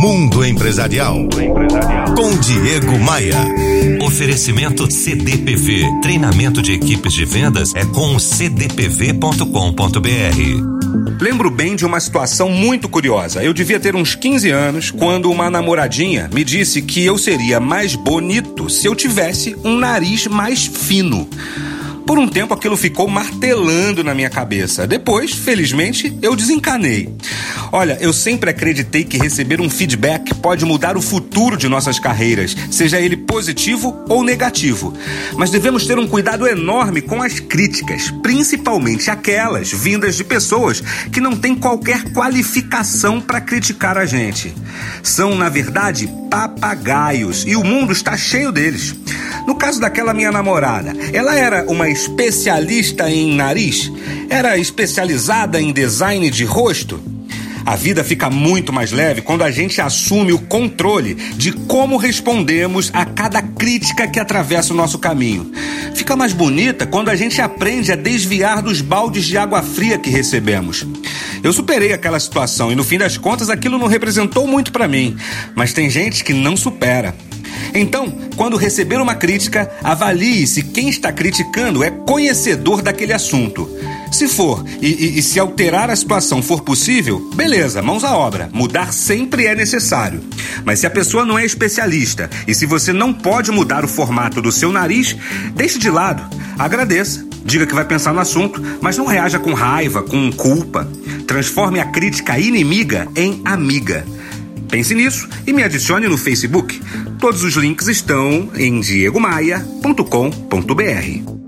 Mundo Empresarial. Com Diego Maia. Oferecimento CDPV. Treinamento de equipes de vendas é com cdpv.com.br. Lembro bem de uma situação muito curiosa. Eu devia ter uns 15 anos quando uma namoradinha me disse que eu seria mais bonito se eu tivesse um nariz mais fino. Por um tempo aquilo ficou martelando na minha cabeça. Depois, felizmente, eu desencanei. Olha, eu sempre acreditei que receber um feedback pode mudar o futuro de nossas carreiras, seja ele positivo ou negativo. Mas devemos ter um cuidado enorme com as críticas, principalmente aquelas vindas de pessoas que não têm qualquer qualificação para criticar a gente. São, na verdade, papagaios e o mundo está cheio deles. No caso daquela minha namorada, ela era uma especialista em nariz? Era especializada em design de rosto? A vida fica muito mais leve quando a gente assume o controle de como respondemos a cada crítica que atravessa o nosso caminho. Fica mais bonita quando a gente aprende a desviar dos baldes de água fria que recebemos. Eu superei aquela situação e no fim das contas aquilo não representou muito para mim, mas tem gente que não supera. Então, quando receber uma crítica, avalie se quem está criticando é conhecedor daquele assunto. Se for e, e, e, se alterar a situação for possível, beleza, mãos à obra. Mudar sempre é necessário. Mas se a pessoa não é especialista e se você não pode mudar o formato do seu nariz, deixe de lado. Agradeça. Diga que vai pensar no assunto, mas não reaja com raiva, com culpa. Transforme a crítica inimiga em amiga. Pense nisso e me adicione no Facebook. Todos os links estão em diegomaia.com.br.